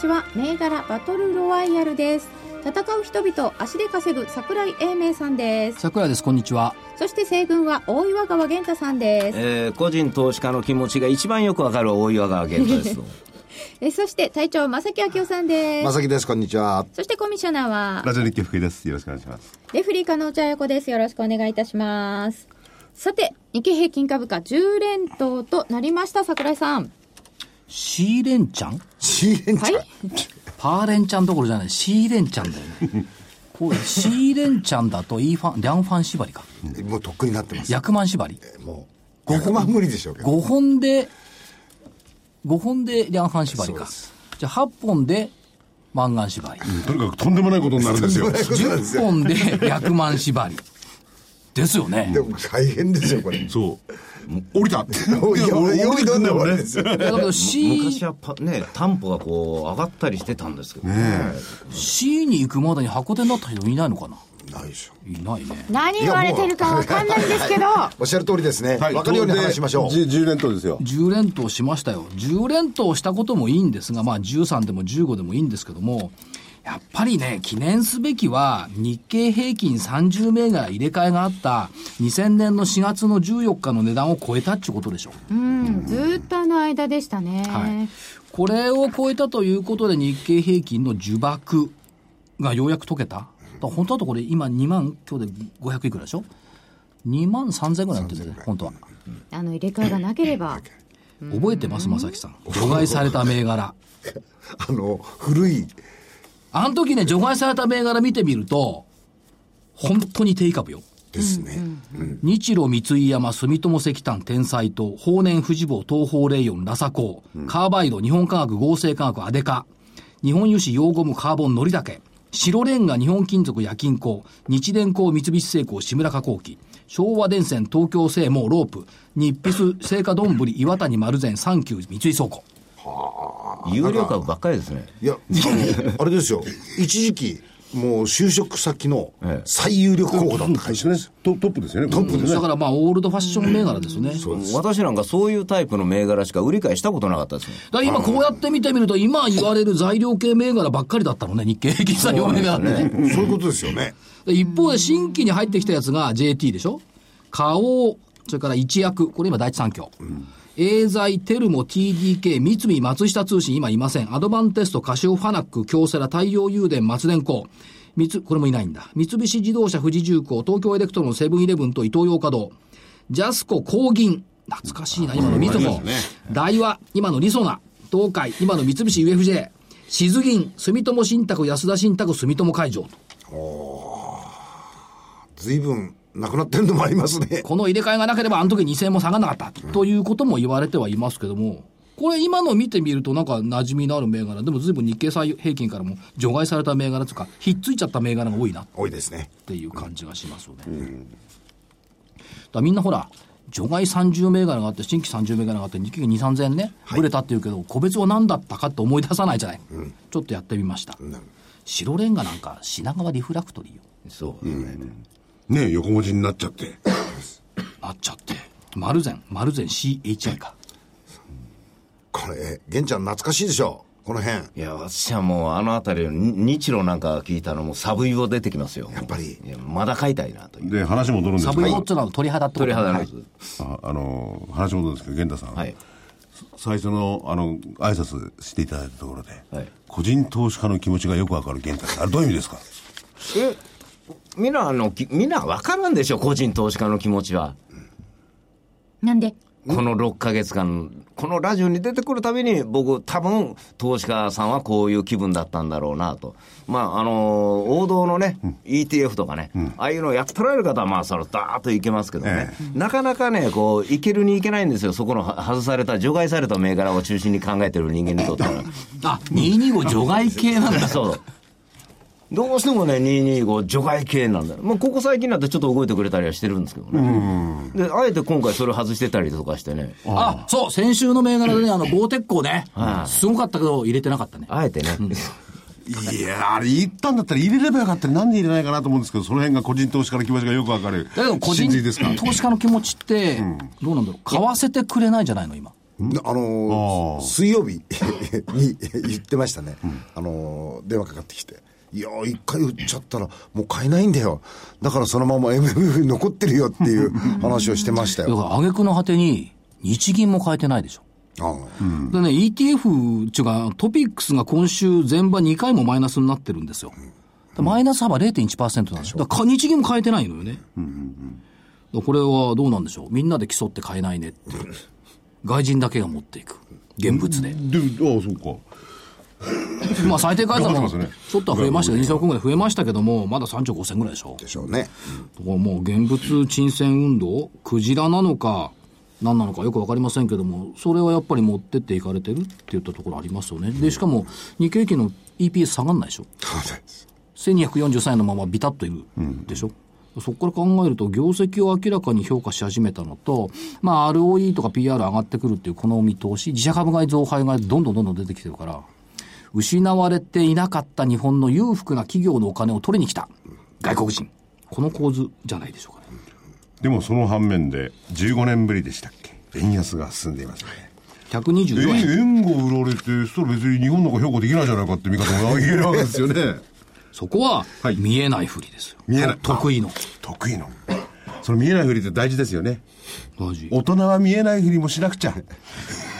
皆さんこんにちは。銘柄バトルロワイヤルです。戦う人々足で稼ぐ桜井英明さんです。桜井です。こんにちは。そして西軍は大岩川源太さんです。えー個人投資家の気持ちが一番よくわかる大岩川源太です。えそして隊長正木明夫さんです。まさきです、こんにちは。そしてコミッショナーはラジオ日経福井です。よろしくお願いします。レフリー加納茶彩子です。よろしくお願いいたします。さて日経平均株価10連投となりました桜井さんシーレンちゃんシーレンちゃん。はい？パーレンちゃんどころじゃない。シーレンちゃんだよね。これシーレンちゃんだとイーファンリャンファン縛りか。もうとっくになってます。役満縛り。もう、100万無理でしょうけど。5本で5本でリャンファン縛りか。じゃあ8本でマンガン縛りとにかくとんでもないことになるんですよ。10本で役満縛りですよねでも大変ですよ、これ。そう。降りたもう、よよりどんで終わりですよ。いやだけど C, 昔はパね、担保がこう上がったりしてたんですけどね。C に行くまでに箱手になった人いないのかな？ないでしょ。いないね何言われてるかわかんないんですけどおっしゃる通りですね。はい。わかるように話しましょう。10, 10連投ですよ。10連投しましたよ。10連投したこともいいんですが、まあ13でも15でもいいんですけども、やっぱりね、記念すべきは、日経平均30銘柄入れ替えがあった2000年の4月の14日の値段を超えたってことでしょ。うんずーっとあの間でしたね、はい。これを超えたということで日経平均の呪縛がようやく解けた？本当だとこれ今2万、今日で500いくらでしょ ?2 万3000ぐらいなってるんですよ、本当は。あの入れ替えがなければ覚えてます、正木さん。除外された銘柄。あの、古い、あの時ね、除外された銘柄見てみると、本当に低株よ。ですね。日露三井山、住友石炭、天才と、法年富士坊、東方レイヨン、ラサコー、カーバイド、日本化学、合成化学、アデカ、日本油脂、ヨーゴム、カーボン、ノリダケ、白レンガ、日本金属、夜勤工、日電工、三菱製鋼、志村加工機、昭和電線、東京製網、ロープ、日筆、青果丼、岩谷丸善、サンキュー、三井倉庫。有料株ばっかりですね。いや、あれですよ。一時期、もう就職先のええ最有力候補だった会社です。トトップですよね。トップですだからまあ、オールドファッション銘柄ですよね。私なんかそういうタイプの銘柄しか売り買いしたことなかったですね。だ今こうやって見てみると、今言われる材料系銘柄ばっかりだったのね、日経平均材料銘柄ってね。そういうことですよね。で一方で新規に入ってきたやつが JT でしょ？花王、それから一薬、これ今第一三共。エーザイ、テルモ、TDK、三菱、松下通信、今いません。アドバンテスト、カシオファナック、京セラ、太陽誘電、松電工。三つ、これもいないんだ。三菱自動車、富士重工、東京エレクトロン、セブンイレブンと伊東洋華堂。ジャスコ、工銀。懐かしいな、今のみずほ。大和、今のリソナ。東海、今の三菱 UFJ。静銀、住友信託、安田信託、住友海上と。随分、なくなってるのもありますね。この入れ替えがなければ、あの時2000円も下がらなかった、ということも言われてはいますけども、これ今の見てみるとなんか馴染みのある銘柄、でも随分日経平均からも除外された銘柄というか、ひっついちゃった銘柄が多いなっ多いですね。ていう感じがしますよね。だからみんなほら、除外30銘柄があって、新規30銘柄があって、日経2、3000円ね、ぶれたっていうけど、個別は何だったかって思い出さないじゃない。ちょっとやってみました。白レンガなんか品川リフラクトリーよ。そうですね。ね横文字になっちゃって。なっちゃって。丸善、丸善 CHI か。これ、玄ちゃん懐かしいでしょ？この辺。いや、私はもうあの辺り日露なんか聞いたらもうサブイボ出てきますよ。やっぱりまだ買いたいなという。で、話戻るんですサけど、ブイボってのは鳥肌ってこと鳥肌のはいやつ。ああの、話戻るんですけど、源太さん。はい。最初の、あの、挨拶していただいたところで、はい個人投資家の気持ちがよくわかる源太さん。あれどういう意味ですか？え、みんなあの、きみんなわからんでしょ、個人投資家の気持ちは。なんで？この6ヶ月間、このラジオに出てくるたびに、僕、多分投資家さんはこういう気分だったんだろうなと。まあ、あのー王道のね、ETF とかね、ああいうのをやってられる方は、まあ、それ、ダーッといけますけどね、なかなかね、こう、いけるにいけないんですよ、そこのは外された、除外された銘柄を中心に考えてる人間にとっては。あ、225除外系なんだ。そう。どうしてもね、225除外系なんだよ。まあ、ここ最近になってちょっと動いてくれたりはしてるんですけどね。で、あえて今回それ外してたりとかしてね。あ、そう、先週の銘柄でね、あの、ゴーテッコね、すごかったけど、入れてなかったね。あえてね。いや、あれ言ったんだったら入れればよかったらなんで入れないかなと思うんですけど、その辺が個人投資家の気持ちがよくわかる。だけど、個人投資家の気持ちって、どうなんだろう、買わせてくれないじゃないの、今。あのー水曜日に言ってましたね、あのー電話かかってきて。いやー、一回売っちゃったら、もう買えないんだよ。だからそのまま MMF に残ってるよっていう 話をしてましたよ。だから、挙句の果てに、日銀も変えてないでしょ。あーでね、ETF っていうか、トピックスが今週全場2回もマイナスになってるんですよ。でマイナス幅0.1%なんですよ。だから日銀も変えてないのよね。だからこれはどうなんでしょう。みんなで競って買えないねって。外人だけが持っていく。現物で。で、ああ、そうか。まあ最低買い算もちょっとは増えましたよ。2億ぐらい増えましたけども、まだ3兆5千ぐらいでしょ。でしょうね。だからもう現物沈潜運動、クジラなのか、何なのかよくわかりませんけども、それはやっぱり持ってっていかれてるっていったところありますよね。で、しかも日経平均の EPS 下がんないでしょ。1243円のままビタッといるでしょ。そこから考えると、業績を明らかに評価し始めたのと、まあ、ROE とか PR 上がってくるっていうこの見通し、自社株買い増配がどんどんどんどん出てきてるから、失われていなかった日本の裕福な企業のお金を取りに来た外国人。この構図じゃないでしょうかね。でもその反面で、15年ぶりでしたっけ？円安が進んでいますね。124円。円が売られて、そしたら別に日本なんか評価できないじゃないかって見方も言えるわけですよね。そこははい見えないふりですよ。見えないと得意の。得意の。その見えないふりって大事ですよね。マジ大人は見えないふりもしなくちゃ。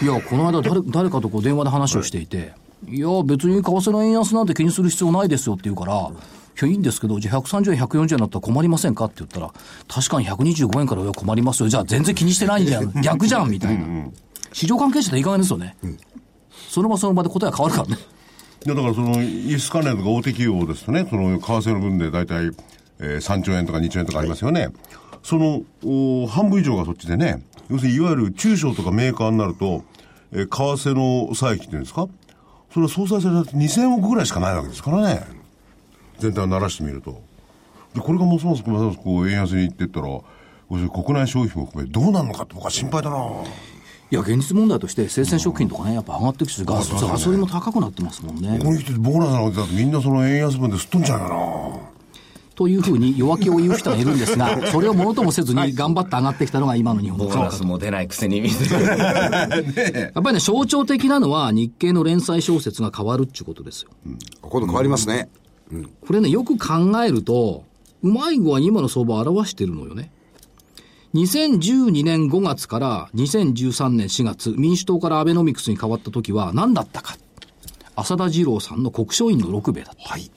いや、この間誰誰かとこう電話で話をしていて、いや、別に為替の円安なんて気にする必要ないですよって言うから、いや、いいんですけど、じゃあ130円、140円だったら困りませんかって言ったら、確かに125円から上は困りますよ。じゃあ全然気にしてないんじゃん。逆じゃんみたいな。市場関係者っていい加減ですよね。その場その場で答えが変わるからね。いやだからその輸出関連とか大手企業ですとね、その為替の分で大体、えー、3兆円とか2兆円とかありますよね。そのお半分以上がそっちでね、要するにいわゆる中小とかメーカーになると、えー、為替の差益っていうんですか？それは総裁されて2000億ぐらいしかないわけですからね。全体を鳴らしてみると。で、これがますますますますこう円安にいってったら、国内消費も含めどうなるのかって僕は心配だないや、現実問題として生鮮食品とかね、やっぱ上がってきて、ガソリンも高くなってますもんねこ。こに来てボーナスなんてだってみんなその円安分ですっ飛んじゃうよなというふうに弱気を言う人がいるんですが、それをものともせずに頑張って上がってきたのが今の日本のボー。ナスも出ないくせにみたいな。やっぱりね、象徴的なのは日経の連載小説が変わるっていうことですよ。今度変わりますね。これね、よく考えると、うまい具合に今の相場を表してるのよね。2012年5月から2013年4月、民主党からアベノミクスに変わった時は何だったか。浅田二郎さんの国商院の6兵衛だった。はい。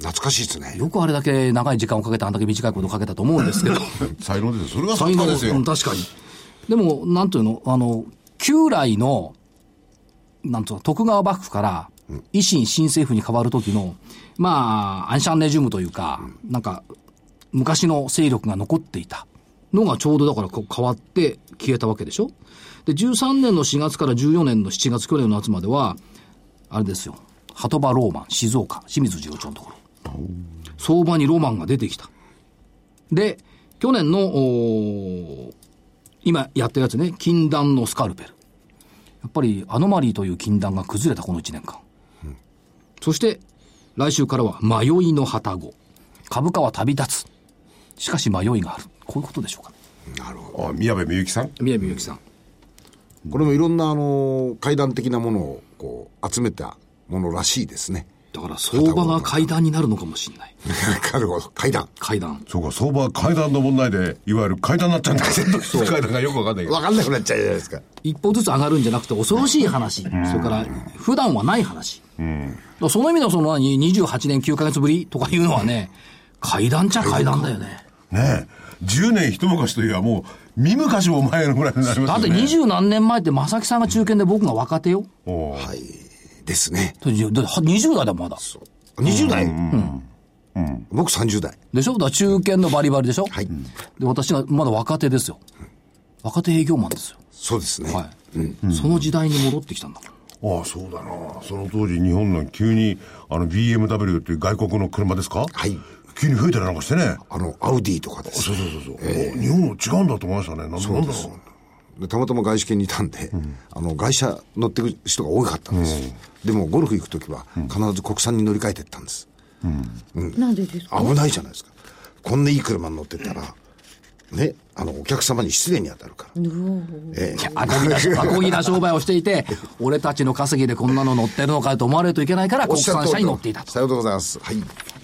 懐かしいですね。よくあれだけ長い時間をかけてあんだけ短いことをかけたと思うんですけど。才能ですよそれが才能ですようん確かに。でも、なんというの、あの、旧来の、なんと徳川幕府から、維新新政府に変わる時の、まあ、アンシャンネジュムというか、なんか、昔の勢力が残っていたのがちょうどだからこう変わって消えたわけでしょ？で、13年の4月から14年の7月、去年の夏までは、あれですよ、鳩場ローマン、静岡、清水次郎長のところ。相場にロマンが出てきた。で、去年の、今やってるやつね、禁断のスカルペル。やっぱりアノマリーという禁断が崩れたこの1年間。そして、来週からは迷いの旗子。株価は旅立つ。しかし迷いがある。こういうことでしょうかね。あ宮部みゆきさん？宮部みゆきさん。これもいろんな、あの、階段的なものを、こう、集めたものらしいですね。だから相場が階段になるのかもしれない。なるほど。階段。階段。そうか相場は階段の問題でいわゆる階段になっちゃうんだそう 階段がよくわかんないけどわかんなくなっちゃうじゃないですか。一歩ずつ上がるんじゃなくて恐ろしい話。それから、普段はない話。だからその意味のその何、28年9ヶ月ぶりとかいうのはね、階段っちゃ階段だよね。ねえ10年一昔といえばもう見昔も前のぐらいになりますよねだって二十何年前って正木さんが中堅で僕が若手よ。おーはい。ですね。だってだって20代だもんまだ。20代、僕30代。でしょ？だ中堅のバリバリでしょ？はい。で、私がまだ若手ですよ。若手営業マンですよ。そうですね。はい。その時代に戻ってきたんだ。ああ、そうだな。その当時日本の急に、あの BMW っていう外国の車ですか？はい。急に増えたりなんかしてね。あの、アウディとかですそうそうそうそう。お日本の違うんだと思いましたね。なんなんだろう。でたまたま外資系にいたんで、あの外車乗ってる人が多かったんです。よ、でもゴルフ行く時は必ず国産に乗り換えてったんです、なんでですか？危ないじゃないですか。こんないい車に乗ってたらねあのお客様に失礼に当たるから。ええ。アコギな、アコギな商売をしていて、俺たちの稼ぎでこんなの乗ってるのかと思われるといけないから、お国産車に乗っていたと。さようでございます。はい。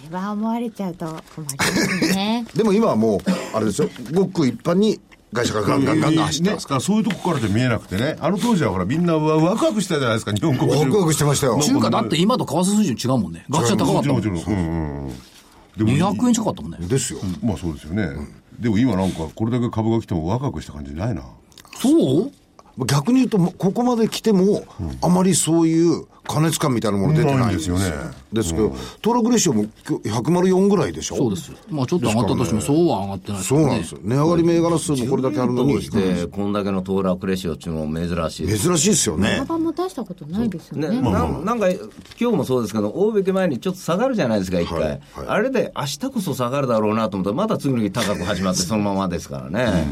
それは思われちゃうと困りますね。でも今はもうあれですよ。ごく一般に会社がガンガンガンガン走ってね、ますだからそういうとこからで見えなくてね、あの当時はほら、みんなわワクワクしてたじゃないですか、日本国中ワクワクしてましたよ中華だって今と為替水準違うもんね。ガチャ高かったもん。もちろんもちろん。うんでも200円近かったもんね。ですよ、まあそうですよね。でも今なんか、これだけ株が来てもワクワクした感じないな。そう？逆に言うともここまで来ても、あまりそういう過熱感みたいなもの出てないんですよね。ですけど、登録レシオも今日104ぐらいでしょ？そうです。まあちょっと上がったとしても、そうは上がってないですそうなんですよ。値上がり銘柄数もこれだけあるのに。と、して、こんだけの騰落レシオっていうのも珍しい。です。珍しいですよね。幅も出したことないですよね、ねなんなんか、今日もそうですけど、大引け前にちょっと下がるじゃないですか、一回、あれで明日こそ下がるだろうなと思ったら、また次の日高く始まって、そのままですからね、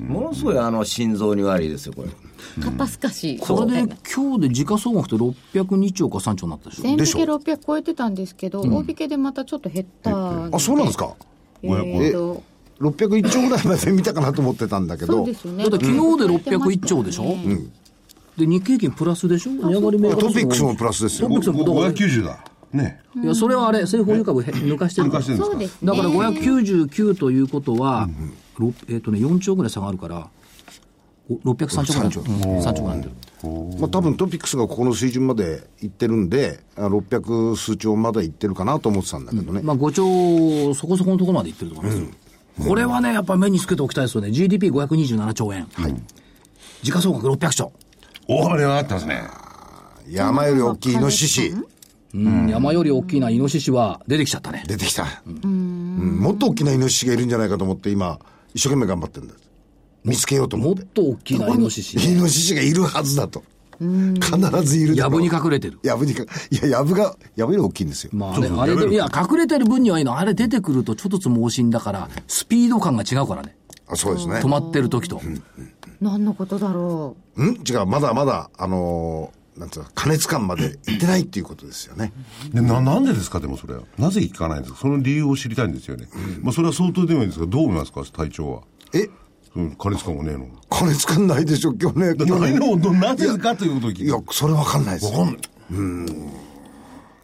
ものすごいあの心臓に悪いですよ、これ。肩透かしこれで今日で時価総額って602兆か3兆になったでしょ？全引けでしょ。600超えてたんですけど、大引けでまたちょっと減ったあ、そうなんですか？えーと。601兆ぐらいまで見たかなと思ってたんだけど。そうで、すよね。だって昨日で601兆でしょ、で、日経平均プラスでしょ？値上がり銘柄数トピックスもプラスですよ。トピックスもだから590だ。ね。いや、それはあれ、政府保有株へ抜かしてるから。抜かしてるんですか？そうですね。だから599ということは、ろえっ、とね、4兆ぐらい下がるから、お603兆ぐらい。うん3兆。まあ多分トピックスがここの水準までいってるんで、あ600数兆までいってるかなと思ってたんだけどね。まあ5兆そこそこのところまでいってると思いますよ。これはね、やっぱ目につけておきたいですよね。GDP527 兆円。時価総額600兆。大幅に上がってますね。山より大きいイノシシ、うん、山より大きなイノシシは出てきちゃったね。出てきた。うんもっと大きなイノシシがいるんじゃないかと思って今、一生懸命頑張ってるんだ。見つけようと思っ。もってと大きなイノシシ。イノシシがいるはずだと。必ずいるやぶに隠れてる。やぶにか、いや、やぶが、やぶより大きいんですよ。まあね、あれで、いや、隠れてる分にはいいの。あれ出てくるとちょっとつ猛進だから、スピード感が違うからね。あそうですね止。まってる時と。何のことだろん？違う、まだまだ、あのーなんつうの、加熱感までいってないっていうことですよね。でな、なんでですか、でもそれは。なぜ聞かないんですか？その理由を知りたいんですよね。まあ、それは相当でもいいんですが、どう思いますか、隊長は。え？その加熱感もねえの。加熱感ないでしょ、今日ね。今日ねないのどなぜかということを聞いや、それわかんないですよ。わかんない。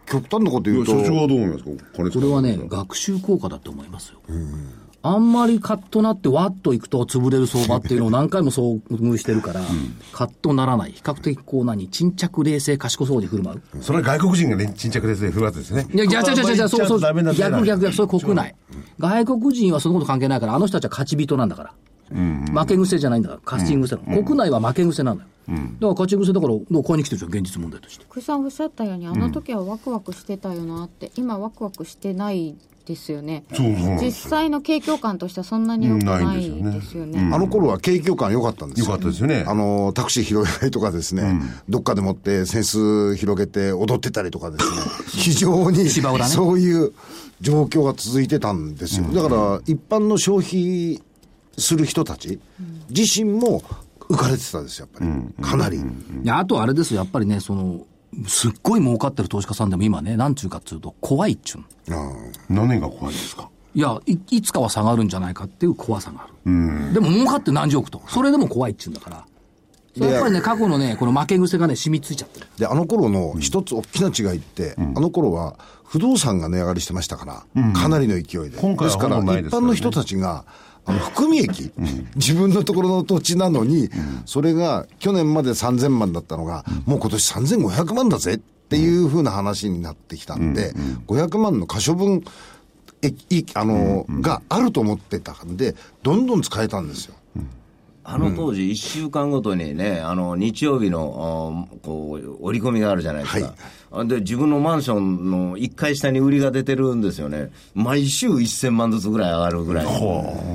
極端なこと言うと、所長はどう思いますか？加熱感。これはね、学習効果だと思いますよ。あんまりカッとなってわっといくと潰れる相場っていうのを何回も遭遇してるから、カッとならない。比較的こう何、沈着冷静賢そうに振る舞う。それは外国人がね、沈着ですね、振るわけですね。いや、そうそう、逆逆逆、それ国内。外国人はそのこと関係ないから、あの人たちは勝ち人なんだから。負け癖じゃないんだから、勝ち癖なの。国内は負け癖なんだよ。だから勝ち癖だから、どう買いに来てるじゃん、現実問題として。う。福井さんおっしゃったようにあの時はワクワクしてたよなって、今ワクワクしてないですよね。そうそうなんですよ実際の景況感としてはそんなに良くないですよよね。ねあの頃は景況感良かったんですよ。よかったですよね。あの、タクシー拾えないとかですね、どっかでもって扇子広げて踊ってたりとかですね、非常に芝浦ね。そういう状況が続いてたんですよ。だから、一般の消費する人たち自身も浮かれてたんですよ、やっぱり。かなり。いや、あとあれですよ、やっぱりね、その、すっごい儲かってる投資家さんでも今ね、なんちゅうかっつうと、怖いっちゅうの。何が怖いですか？いやい、いつかは下がるんじゃないかっていう怖さがある。でも儲かって何十億と。それでも怖いっちゅうんだから。やっぱりね、過去のね、この負け癖がね、染みついちゃってる。で、あの頃の一つ大きな違いって、あの頃は不動産が値上がりしてましたから、かなりの勢いで。今回はですから、一般の人たちが、あの、含み益、自分のところの土地なのに、それが去年まで3000万だったのが、もう今年3500万だぜっていうふうな話になってきたんで、500万の可処分、えいあの、があると思ってたんで、どんどん使えたんですよ。あの当時、1週間ごとにね、あの日曜日のあこう折り込みがあるじゃないですか、あで自分のマンションの1階下に売りが出てるんですよね、毎週1000万ずつぐらい上がるぐらい、う。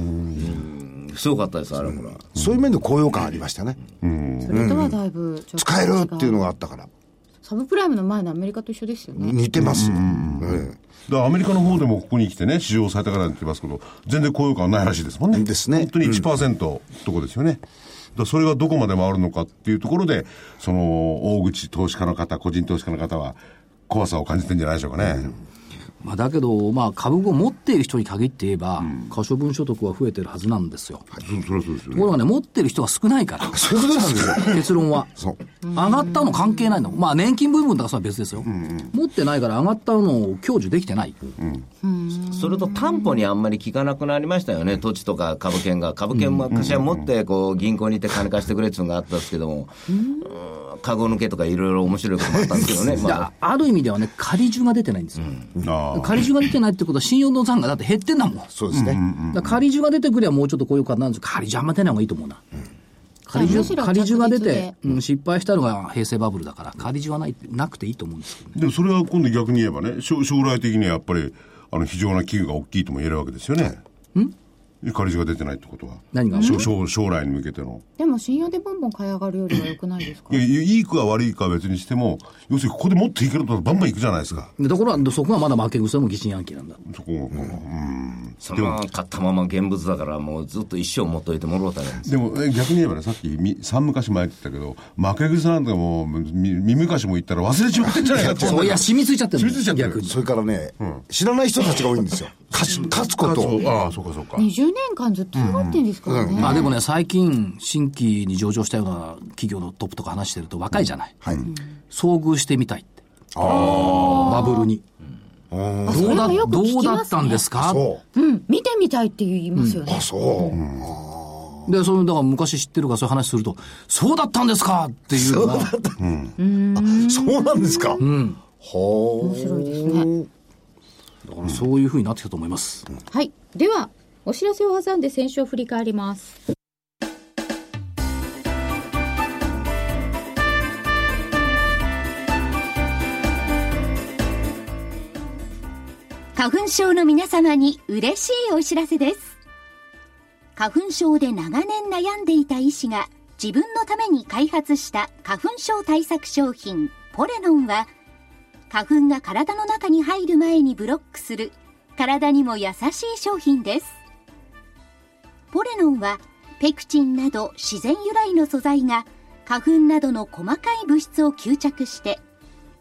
ん。すごかったです、あれほら。そういう面で高揚感ありましたね。それとはだいぶ使えるっていうのがあったから。サブプライムの前のアメリカと一緒ですよね。似てますよ。えだからアメリカの方でもここに来てね、市場最高値って言いますけど、全然雇用感ないらしいですもんね。ですね本当に1%とこですよね。だからそれがどこまで回るのかっていうところで、その、大口投資家の方、個人投資家の方は、怖さを感じてるんじゃないでしょうかね。まあ、だけど、まあ、株を持っている人に限って言えば、可処分所得は増えてるはずなんですよ。そそれはそうですよね。ところがね、持ってる人が少ないから、えそういうことなんですよ。結論は。そう。上がったの関係ないの。まあ、年金部分とかそれは別ですよ。持ってないから上がったのを享受できてない。それと担保にあんまり効かなくなりましたよね、土地とか株券が。株券も昔は持って、こう、銀行に行って金貸してくれっていうのがあったんですけども、うん、カゴ抜けとかいろいろ面白いこともあったんですけどね。いまやある意味ではね、仮重が出てないんですよ。ああ仮重が出てないってことは信用の残がだって減ってんだもん。そうですね。ら仮重が出てくればもうちょっとこういう感じなんですけど、仮重あんま出ない方がいいと思うな。仮重むしろ仮重が出て、うん、失敗したのが平成バブルだから、仮重はないなくていいと思うんですけどね。でもそれは今度逆に言えばね、将将来的にはやっぱり、あの、非常な危惧が大きいとも言えるわけですよね。ん？仮地が出てないってことは？何が？将将将来に向けての。でも信用でボンボン買い上がるよりは良くないですか？いや、いいか悪いかは別にしても、要するにここでもっといけるとバンバンいくじゃないですか。でところが、そこがまだ負け癖も疑心暗鬼なんだ。そこが、うん。そのまま買ったまま現物だから、もうずっと一生持っといてもろうたらですでも、え逆に言えばね、さっきみ三昔前って言ったけど、負け癖なんてもう、み三昔も言ったら忘れちまってんじゃないかって。そういや、染みついちゃってる染みついちゃってる逆に。それからね、知らない人たちが多いんですよ。勝つ勝つことを。ああ、そうかそうか。20年間ずっと下がってんですからね。まあでもね、最近、新規に上場したような企業のトップとか話してると若いじゃない。はい。遭遇してみたいって。バブルに。あそどうだ、れはよくどうだったんですか？そう。うん、見てみたいって言いますよね。あ、そう。で、その、だから昔知ってるからそういう話すると、そうだったんですかっていうのが、そうなんですか？うん。ほ面白いですね。だからそういうふうになってきたと思います。はい。では、お知らせを挟んで先週を振り返ります。花粉症の皆様に嬉しいお知らせです。花粉症で長年悩んでいた医師が自分のために開発した花粉症対策商品ポレノンは花粉が体の中に入る前にブロックする体にも優しい商品です。ポレノンはペクチンなど自然由来の素材が花粉などの細かい物質を吸着して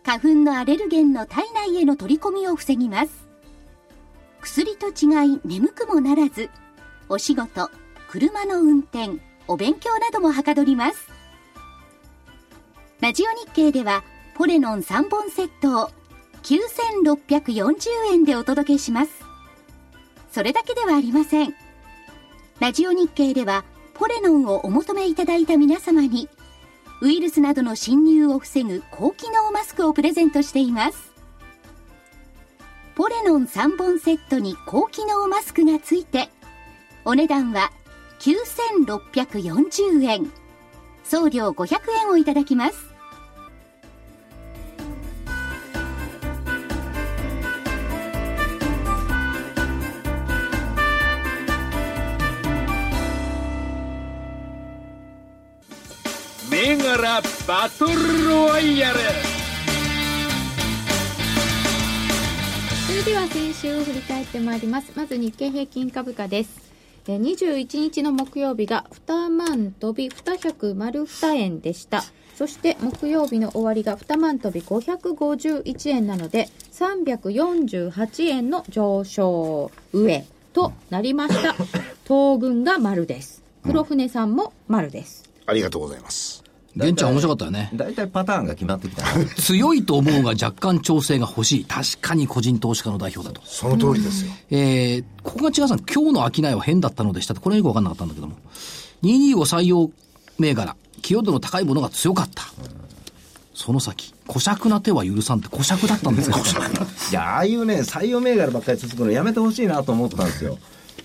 花粉のアレルゲンの体内への取り込みを防ぎます。薬と違い眠くもならず、お仕事、車の運転、お勉強などもはかどります。ラジオ日経では、ポレノン3本セットを9640円でお届けします。それだけではありません。ラジオ日経では、ポレノンをお求めいただいた皆様に、ウイルスなどの侵入を防ぐ高機能マスクをプレゼントしています。ポレノン3本セットに高機能マスクがついて、お値段は9640円。送料500円をいただきます。バトルロワイヤルそれでは先週を振り返ってまいります。まず日経平均株価です。えー21日の木曜日が2万飛び202円でした。そして木曜日の終わりが2万飛び551円なので348円の上昇上となりました。東軍が丸です。黒船さんも丸です。ありがとうございます。玄ちゃん面白かったよね。大体パターンが決まってきたな 強いと思うが若干調整が欲しい。確かに個人投資家の代表だと。その通りですよ。えー、ここが違うさん、今日の商いは変だったのでしたこれはよくわかんなかったんだけども。225採用銘柄、寄与度の高いものが強かった。その先、小尺な手は許さんって小尺だったんですか いや、ああいうね、採用銘柄ばっかり続くのやめてほしいなと思ったんですよ。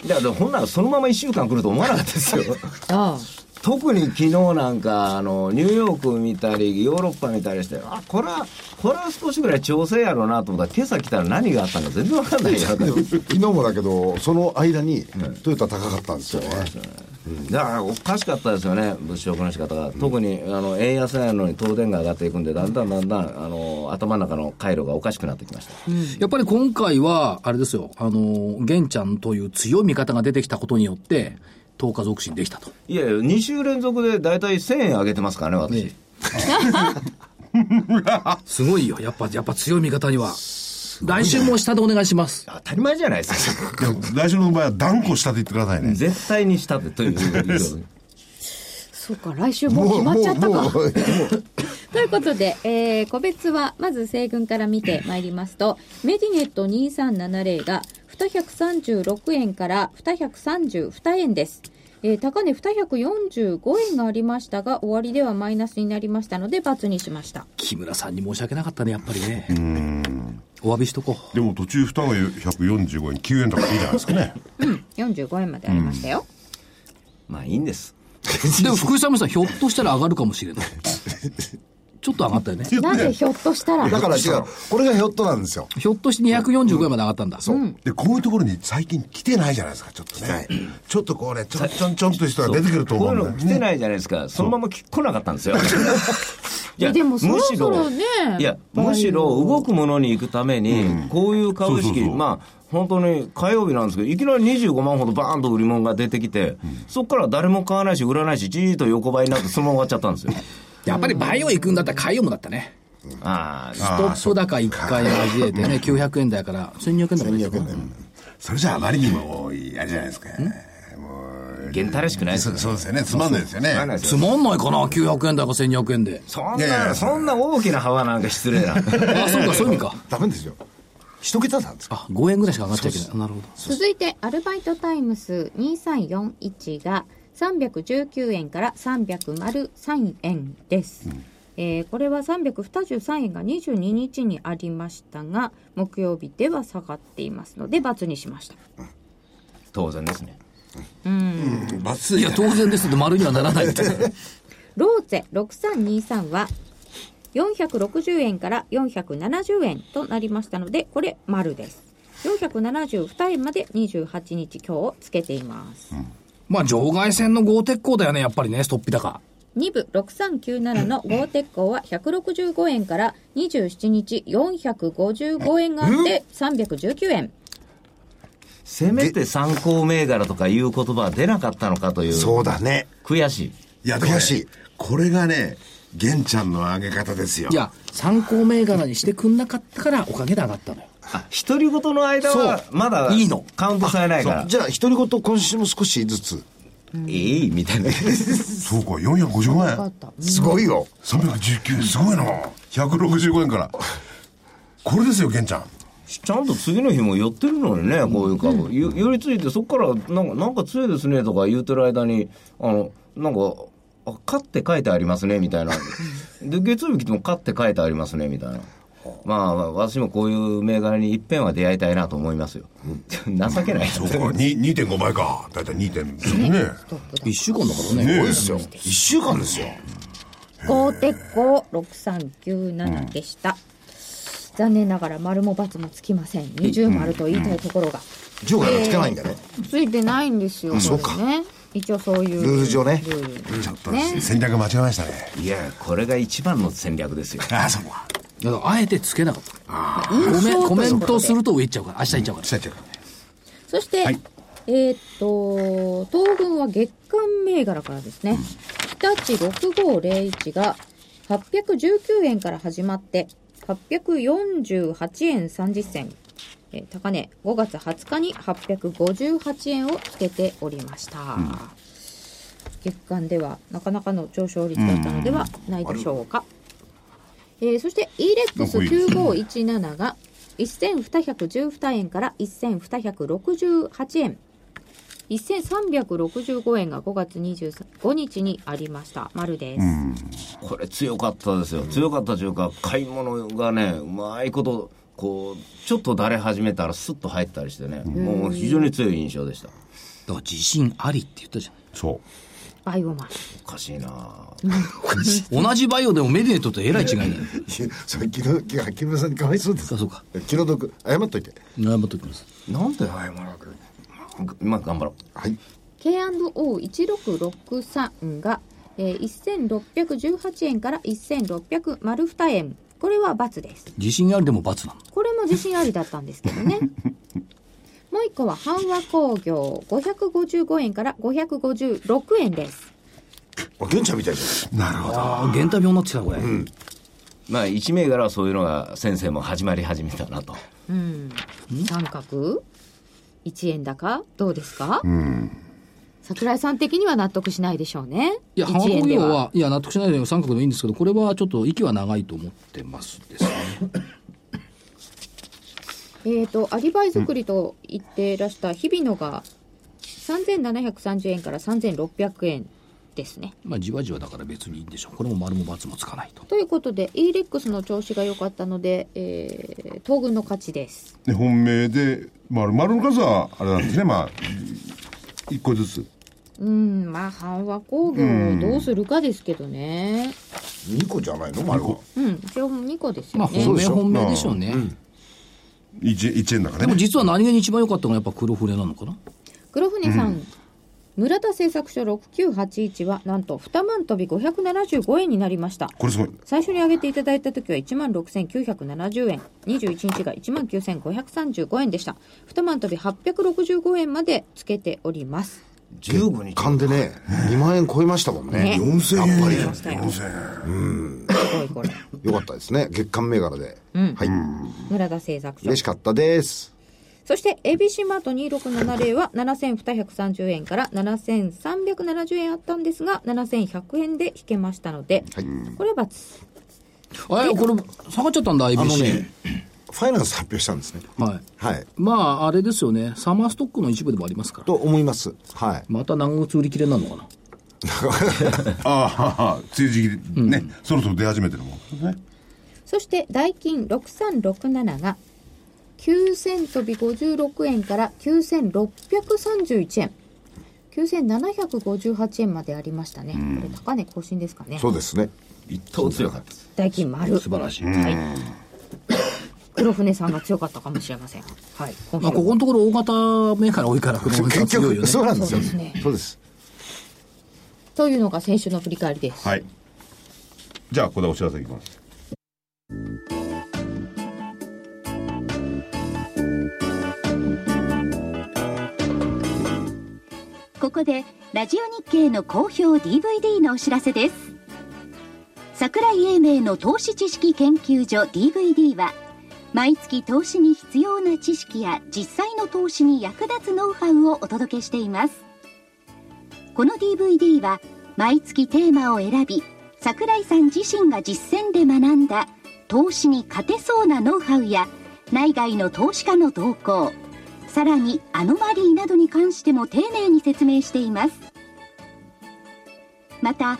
だから、ほんならそのまま1週間来ると思わなかったですよ。ああ。特に昨日なんかあのニューヨーク見たりヨーロッパ見たりしてあこれはこれは少しぐらい調整やろうなと思ったら今朝来たら何があったのか全然わかんないよ。昨日もだけど、その間にトヨタ高かったんですよね。だからおかしかったですよね、物色の仕方が、特にあの円安なのに東電が上がっていくんで、だんだんだんだんあの頭の中の回路がおかしくなってきました。やっぱり今回は、あれですよ、あの、玄ちゃんという強い味方が出てきたことによって、10日続進できたと。いやいや、2週連続で大体1000円上げてますからね、私。すごいよ。やっぱ、やっぱ強い味方には。来週も下でお願いします。当たり前じゃないですか。来週の場合は断固したと言ってくださいね。絶対にしたってという。そうか、来週もう決まっちゃったか。ということで、えー個別は、まず西軍から見てまいりますと、メディネット2370が236円から232円です。えー高値245円がありましたが、終わりではマイナスになりましたので、×にしました。木村さんに申し訳なかったね、やっぱりね。お詫びしとこう。でも途中蓋が145円、9円とかいいじゃないですかね。45円までありましたよ。まあいいんです。でも福井さんもさ、ひょっとしたら上がるかもしれない。ちょっと上がったよね。なんでひょっとしたら、だから違う。これがひょっとなんですよ。ひょっとして245円まで上がったんだ。そう。で、こういうところに最近来てないじゃないですか、ちょっとね。ちょっとこうね、ちょんちょんちょんとしたら出てくると思うんだよいうの来てないじゃないですか。そのまま来来なかったんですよ。いやでもそろそろねいや、むしろ動くものに行くために、こういう株式、まあ、本当に火曜日なんですけど、いきなり25万ほどバーンと売り物が出てきて、そこから誰も買わないし、売らないし、じーっと横ばいになって、そのまま終わっちゃったんですよ。やっぱりバイオ行くんだったら海洋もだったね。ああ、ストップ高一回交えてね、900円台から1200円台まで行った1200円。それじゃあまりにも、あれじゃないですか。げん？たらしくないですよそそうですよね、つまんないですよね。つまんないかな ?900 円台か1200円で。そんいやいやな、そんな大きな幅なんか失礼な。あ、そうか、そういう意味か。ダメですよ。一桁なんですか？あ、5円ぐらいしか上がっちゃいけない。なるほど。続いて、アルバイトタイムス2341が319円から303円です。えーこれは323円が22日にありましたが、木曜日では下がっていますので、×にしました。当然ですね。バツいや、当然ですって丸にはならないって。ローゼ6323は460円から470円となりましたので、これ丸です。472円まで28日今日つけています。まあ、場外線の豪鉄鋼だよね、やっぱりね、ストッピ高。2部6397の豪鉄鋼は165円から27日455円があって319円。せめて参考銘柄とかいう言葉は出なかったのかという。そうだね。悔しい。いや、悔しいこれがね、玄ちゃんの上げ方ですよ。いや、参考銘柄にしてくんなかったから、おかげで上がったのよ。あ、独り言の間は、まだ、いいのカウントされないから。じゃあ、独り言今週も少しずつ。ええみたいな。そうか、455円。すごいよ。319円、すごいな。165円から。これですよ、玄ちゃん。ちゃんと次の日も寄ってるのにね、こういう株。よ寄りついて、そこから、なんか、なんか強いですねとか言うてる間に、あの、なんか、あ、勝って書いてありますね、みたいな。で、月曜日来ても勝って書いてありますね、みたいな。まあ、私もこういう銘柄に一遍は出会いたいなと思いますよ。情けない。そうか、に2.5倍か。だいたい2点。そうね。1週間だからね。ねすごいですよ。一週間ですよ。豪鉄鋼6397でした。残念ながら丸も×もつきません。二重丸と言いたいところが。15回もつけないんだね。ついてないんですよ。そうか。一応そういう。ルール上ねちょっとね戦略間違えましたね。いや、これが一番の戦略ですよ。ああ、そうか。だから、あえてつけなかった。コメコメントすると上行っちゃうから、明日行っちゃうから。しちゃっちゃう。そして、はいえーっと、東軍は月間銘柄からですね。日立6501が819円から始まって、848円30銭。えー高値5月20日に858円をつけておりました。月間ではなかなかの上昇率だったのではないでしょうか。えーそして EREX9517 が1212円から1268円。1365円が5月25日にありました。丸です。これ強かったですよ。強かったというか、買い物がね、うまいこと、こう、ちょっとだれ始めたらスッと入ったりしてね、もう非常に強い印象でした。だから自信ありって言ったじゃん。そう。バイオマス。おかしいな 同じバイオでもメディネットとえらい違いだよ。いやそれ木の木木村さんにかわいそうですあそうか気の毒謝っといて謝っときます。なんで謝らなく今頑張ろう。はい K&O1663 が、えー、1618円から1602円。これは×です。自信ありでも罰なの。これも自信ありだったんですけどね。もう一個は阪和工業555円から556円です。あ玄ちゃんみたいじゃなるほど。ああ、現代病になってきた、これ。まあ、一銘柄はそういうのが先生も始まり始めたなと。うん。三角 ?1 円高？どうですか？桜井さん的には納得しないでしょうね。いや、1浜工。業は、いや、納得しないで三角でもいいんですけど、これはちょっと息は長いと思ってますですね。えっ、ー、と、アリバイ作りと言ってらした日比野が、3730円から3600円ですね。まあ、じわじわだから別にいいんでしょう。これも丸も×もつかないと。ということで、e レックスの調子が良かったので、えー、東軍の勝ちです。で本命で、丸、丸の数は、あれなんですね、まあ、一個ずつ。うん、まあ、半和工業をどうするかですけどね。2個じゃないの？丸は。うん、一応2個ですよね。まあ、本命、本命でしょうね。1, 円だからね。でも実は何気に一番良かったのがやっぱ黒船なのかな？黒船さん、うん。村田製作所6981はなんと2万飛び575円になりました。これすごい。最初に上げていただいた時は1万6970円。21日が1万9535円でした。2万飛び865円までつけております。15日。勘でね2万円超えましたもんね。ね。4000円。やっぱり。ましたよすごいこれよかったですね。月間銘柄で、はい。村田製作所。嬉しかったです。そして、エビシマート2670は7230円から7370円あったんですが、7100円で引けましたので、これは×。あれこれ下がっちゃったんだ ABC あのねファイナンス発表したんですね。はい。はい。まああれですよね。サマーストックの一部でもありますから。と思います。はい。また何月売り切れになるのかな？ああ、梅雨時期ね、そろそろ出始めてるもんね。そして、代金6367が、9000飛び56円から9631円。9758円までありましたね。これ高値更新ですかね。そうですね。一等強かったです。代金丸。素晴らしい、はい。黒船さんが強かったかもしれません。はい。まあ、ここのところ大型メーカーが多いから黒船が結局強いよねそうなんですよそうですねそうですというのが先週の振り返りです。はい。じゃあ、ここでお知らせいきます。ここでラジオ日経の好評 DVD のお知らせです桜井英明の投資知識研究所 DVD は毎月投資に必要な知識や実際の投資に役立つノウハウをお届けしています。この DVD は毎月テーマを選び桜井さん自身が実践で学んだ投資に勝てそうなノウハウや内外の投資家の動向さらにアノマリーなどに関しても丁寧に説明しています。また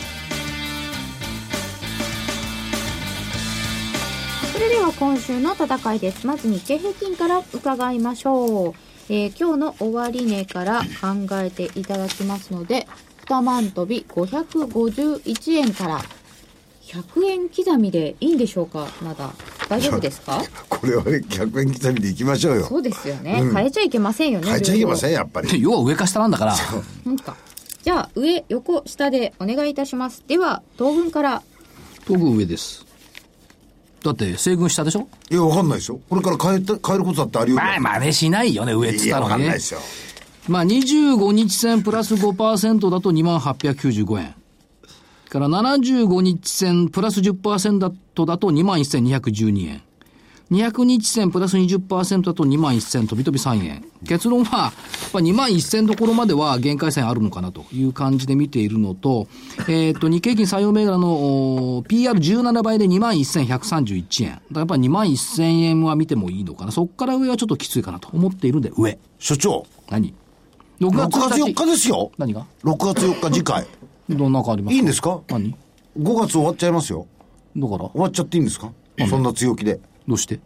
それでは今週の戦いです。まず日経平均から伺いましょう。えー今日の終値から考えていただきますので、2万飛び551円から100円刻みでいいんでしょうか？まだ。大丈夫ですか？これは100円刻みでいきましょうよそうですよね。うん変えちゃいけませんよね。変えちゃいけませんん。やっぱり要は上か下なんだからなんか。じゃあ、上、横、下でお願いいたします。では、東軍から。東軍上ですだって西軍下でしょ？いやわかんないですよこれから変えて変えることだってあり得るまあ真似しないよね上っついやわったのにね。かんないですよまあ25日線プラス5%だと2895円。から75日線プラス10%だと2万1212円200日線プラス20%だと2万1000飛び飛び3円。結論は、やっぱ2万1000どころまでは限界線あるのかなという感じで見ているのと、えっ、と、日経平均採用銘柄のお PR17 倍で2万1131円。だからやっぱり2万1000円は見てもいいのかな。そこから上はちょっときついかなと思っているんで、上。所長、何 ?6 6月4日ですよ。何が？6月4日次回。どんな変わります？かいいんですか？何 ?5 月終わっちゃいますよ。だから？終わっちゃっていいんですか？そんな強気で。どうして？ん？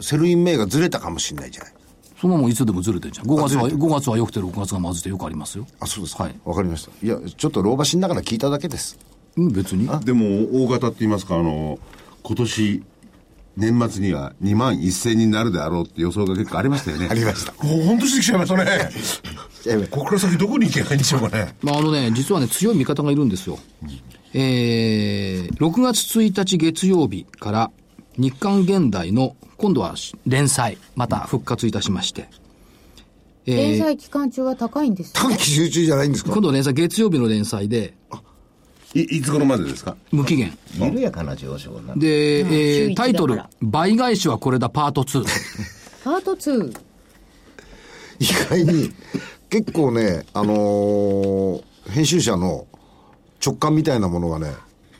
セルイン名がずれたかもしれないじゃない。そんなもんいつでもずれてるじゃん。5月は、ずれてる5月は良くて6月がまずいてよくありますよ。あ、そうですか。はいわかりました。いや、ちょっと老婆しながら聞いただけです。うん、別に。でも、大型って言いますか、あの、今年、年末には2万1000になるであろうって予想が結構ありましたよね。ありました。もう本当してきちゃいましたね。ここから先どこに行けばいいんでしょうかね。まあ、あのね、実はね、強い味方がいるんですよ。えー、6月1日月曜日から日刊現代の今度は連載、また復活いたしまして。えー、連載期間中は高いんですね短期集中じゃないんですか？今度連載、月曜日の連載で、い、いつ頃までですか？無期限。緩やかな上昇なんで。で、え週ー、一タイトル倍返しはこれだパート2。パート2意外に、結構ね、あのー編集者の直感みたいなものがね、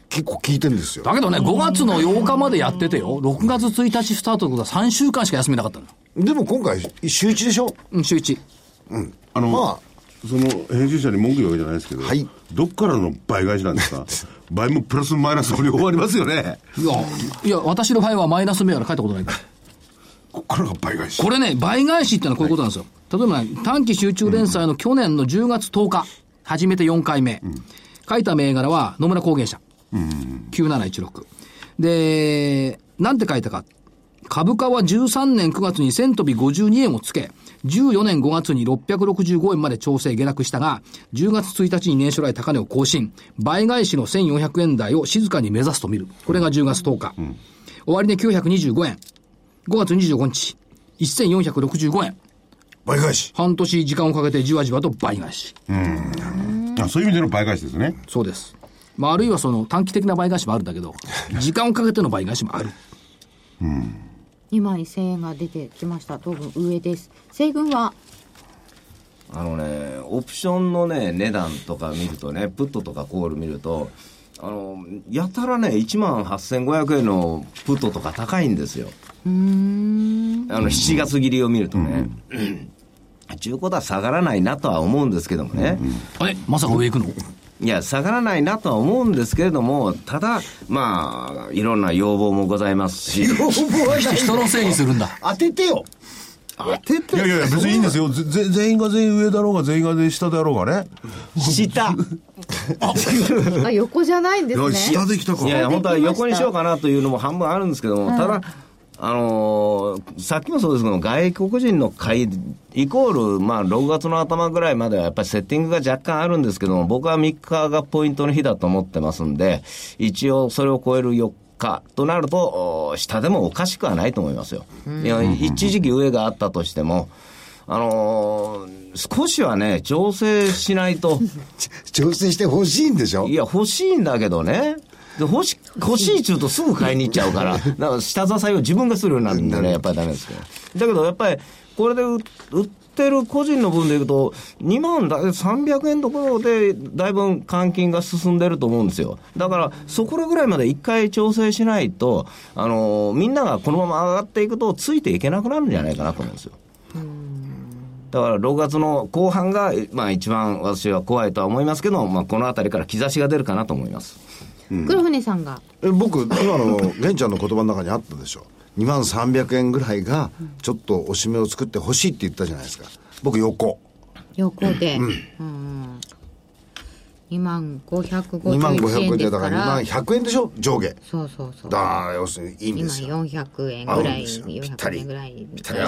結構効いてんですよ。だけどね、5月の8日までやっててよ。6月1日スタートってことは3週間しか休みなかったの。でも今回、週一でしょ？うん、週1。あの、まその編集者に文句言うわけじゃないですけど、はいどっからの倍返しなんですか？倍もプラスマイナスも両方ありますよね。いや、いや、私の場合はマイナス銘柄書いたことないから。こっからが倍返し。これね、倍返しってのはこういうことなんですよ。例えばね、短期集中連載の去年の10月10日、初めて4回目。書いた銘柄は野村工芸社。9716。で、なんて書いたか。株価は13年9月に1000飛び52円をつけ、14年5月に665円まで調整下落したが、10月1日に年初来高値を更新、倍返しの1400円台を静かに目指すと見る。これが10月10日。終値925円。5月25日、1465円。倍返し。半年時間をかけてじわじわと倍返し。あそういう意味での倍返しですね。そうです。まあ、あるいはその短期的な倍返しもあるんだけど、時間をかけての倍返しもある。2万1000円が出てきました。当分上です。西軍は？あのね、オプションのね、値段とか見るとね、プットとかコール見ると、あの、やたらね、1万8500円のプットとか高いんですよ。あの、7月切りを見るとね。中古だ下がらないなとは思うんですけどもね。あれまさか上行くの？いや、下がらないなとは思うんですけれども、ただ、まあ、いろんな要望もございますし、人のせいにするんだ。当ててよ。当てていやいや別にいいんですよ。全員が全員上だろうが、全員が全員下であろうがね。下。あ横じゃないんですいやね下できたかいやいや、本当は横にしようかなというのも半分あるんですけども、ただ、あのーさっきもそうですけど、外国人の買い、イコール、まあ、6月の頭ぐらいまではやっぱりセッティングが若干あるんですけども、僕は3日がポイントの日だと思ってますんで、一応それを超える4日となると、お下でもおかしくはないと思いますよ。いや、一時期上があったとしても、あのー少しはね、調整しないと。調整してほしいんでしょ？いや、欲しいんだけどね。で欲し欲しいっちゅうとすぐ買いに行っちゃうから、だから下支えを自分がするようになるんでね、やっぱりダメですけど。だけどやっぱり、これで売売ってる個人の分でいくと、2万だ300円ところで、だいぶ換金が進んでると思うんですよ。だから、そこらぐらいまで一回調整しないと、あのみんながこのまま上がっていくと、ついていけなくなるんじゃないかなと思うんですよ。だから6月の後半が、まあ、一番私は怖いとは思いますけど、まあ、このあたりから兆しが出るかなと思います。黒船さんが？え僕、今の玄ちゃんの言葉の中にあったでしょ。2万300円ぐらいが、ちょっとおしめを作ってほしいって言ったじゃないですか。僕、横。横で、うん2万551 2万500円円でですだから2から万100円でしょ？上下。そうそうそうだ要するにいいんで今すよ。400円ぐらい合うんですよぴった400り円ぐらい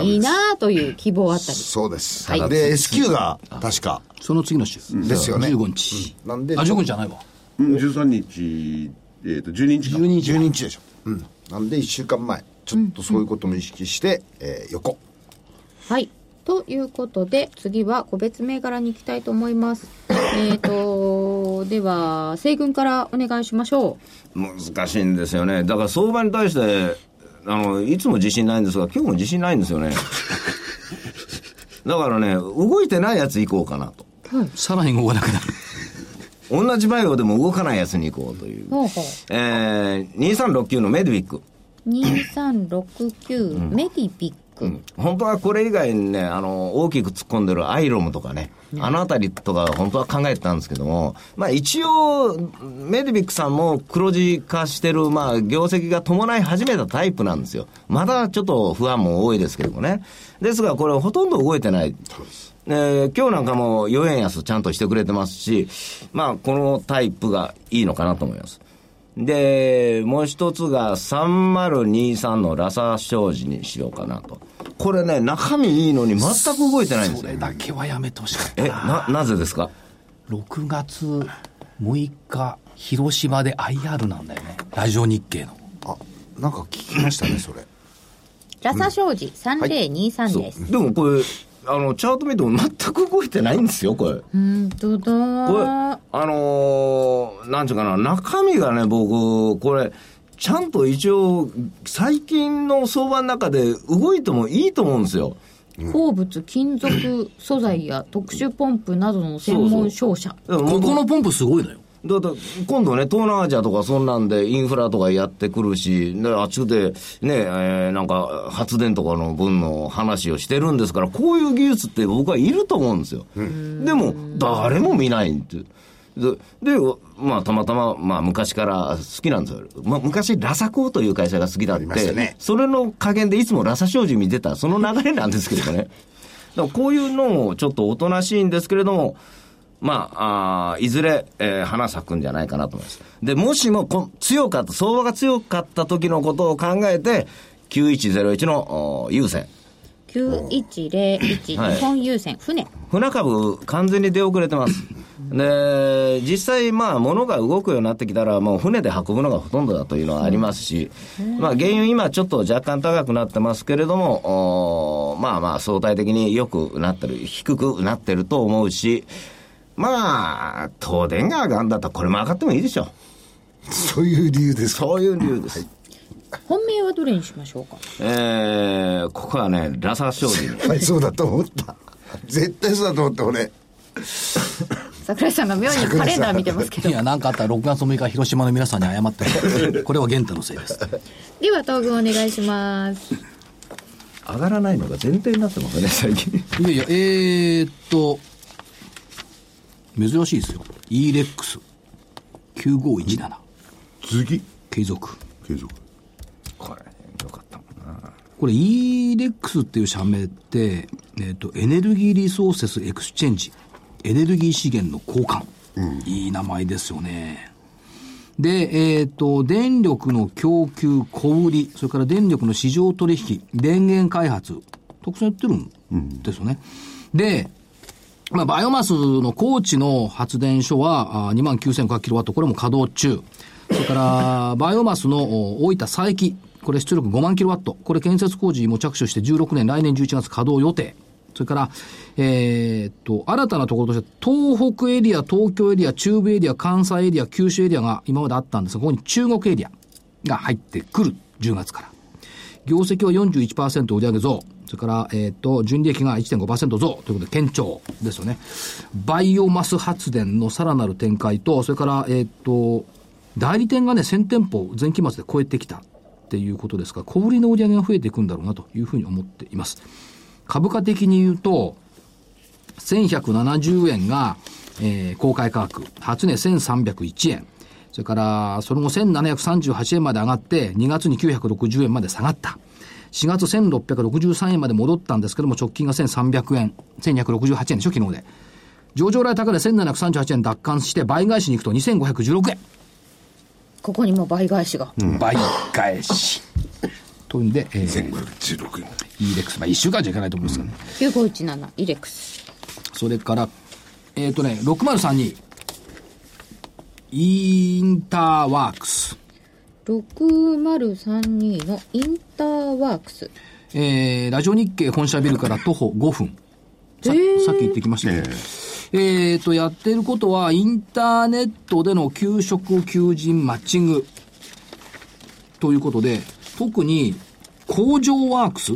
いいなという希望あったりそうです。はいで、S q が確か。その次の週。ですよね15日。なんで、あ、15日じゃないわ。うん13日、えっ、と、12日か。12日。12日でしょ。うん。なんで1週間前。ちょっとそういうことも意識して、えー横。はい。ということで、次は個別銘柄に行きたいと思います。えっと、では、西軍からお願いしましょ難しいんですよね。だから相場に対して、あの、いつも自信ないんですが、今日も自信ないんですよね。だからね、動いてないやつ行こうかなと。さらに動かなくなる。同じバイオでも動かないやつに行こうという。ほうほう。えー、2369のメディビック。2369、メディビック。本当はこれ以外にね、あの、大きく突っ込んでるアイロムとかね、あのあたりとか本当は考えてたんですけども、まあ一応、メディビックさんも黒字化してる、まあ業績が伴い始めたタイプなんですよ。まだちょっと不安も多いですけどもね。ですがこれほとんど動いてない。えー今日なんかも4円安ちゃんとしてくれてますし、まあこのタイプがいいのかなと思います。で、もう一つが3023のラサ商事にしようかなと。これね、中身いいのに全く動いてないんですよそれ。だけはやめてほしかったえ、な。な、なぜですか？6月6日、広島で IR なんだよね。ラジオ日経の。あなんか聞きましたねそれラサ商事3023そうです。でもこれ、あの、チャート見ても全く動いてないんですよ、これ。こうんとだれ、あのーなんちゅうかな、中身がね、僕、これ、ちゃんと一応、最近の相場の中で動いてもいいと思うんですよ。鉱物、金属素材や特殊ポンプなどの専門商社。でもここのポンプすごいのよ。だって今度ね、東南アジアとかそんなんでインフラとかやってくるし、であっちでね、えーなんか発電とかの分の話をしてるんですから、こういう技術って僕はいると思うんですよ。でも、誰も見ないって。で、でまあ、たまたま、まあ、昔から好きなんですよ。まあ、昔、ラサコーという会社が好きだっ、てたねそれの加減でいつもラサ商事見てた、その流れなんですけどね。だからこういうのもちょっとおとなしいんですけれども、まあ、あーいずれ、えー花咲くんじゃないかなと思います。で、もしもこ強かった、相場が強かった時のことを考えて、9101のお優先。9101、はい日本郵船、船。船株、完全に出遅れてます。で、実際、まあ、物が動くようになってきたら、もう船で運ぶのがほとんどだというのはありますし、まあ、原油今ちょっと若干高くなってますけれども、おまあまあ、相対的に良くなってる、低くなってると思うし、まあ、東電が上がるんだったらこれも上がってもいいでしょう。そういう理由ですか？そういう理由です。本命はどれにしましょうか？えー、ここはね、ラサ商事に。はいそうだと思った絶対そうだと思った俺桜井さんが妙にカレンダー見てますけどい。や、なんかあったら6月6日、広島の皆さんに謝って。これは玄太のせいです。では、東軍お願いします。上がらないのが前提になってますね、最近。いやいや、えー、っと、珍しいですよ。EREX。9517。次？継続。継続これ、よかったもんな。これ EREX っていう社名って、えーっと、エネルギーリソーセスエクスチェンジ。エネルギー資源の交換。いい名前ですよね。で、えっ、と、電力の供給、小売り、それから電力の市場取引、電源開発、たくさんやってるんですよね。で、まあ、バイオマスの高知の発電所は、29,500キロワット、これも稼働中。それから、バイオマスの大分佐伯、これ出力5万キロワット。これ建設工事も着手して16年、来年11月稼働予定。それから、えーっと、新たなところとして、東北エリア、東京エリア、中部エリア、関西エリア、九州エリアが今まであったんですが、ここに中国エリアが入ってくる。10月から。業績は41%売上増。それから、えっ、と、純利益が1.5%増ということで、堅調ですよね。バイオマス発電のさらなる展開と、それから、えっ、と、代理店がね、1000店舗前期末で超えてきたっていうことですから、小売りの売り上げが増えていくんだろうなというふうに思っています。株価的に言うと、1170円が、えー公開価格、初値1301円。それから、その後1738円まで上がって、2月に960円まで下がった。4月1663円まで戻ったんですけども、直近が1300円、1268円でしょ、昨日で。上場来高値1738円奪還して、倍返しに行くと2516円。ここにも倍返しが。倍返し。というんで、えー、1516円 ELEX、まあ1週間じゃいかないと思うんですけどね。9517、イレックス。それから、えっ、とね、6032、インターワークス。6032のインターワークス。えー、ラジオ日経本社ビルから徒歩5分。ささっき言ってきましたけど、えーと、やってることは、インターネットでの給食求人マッチング。ということで、特に、工場ワークス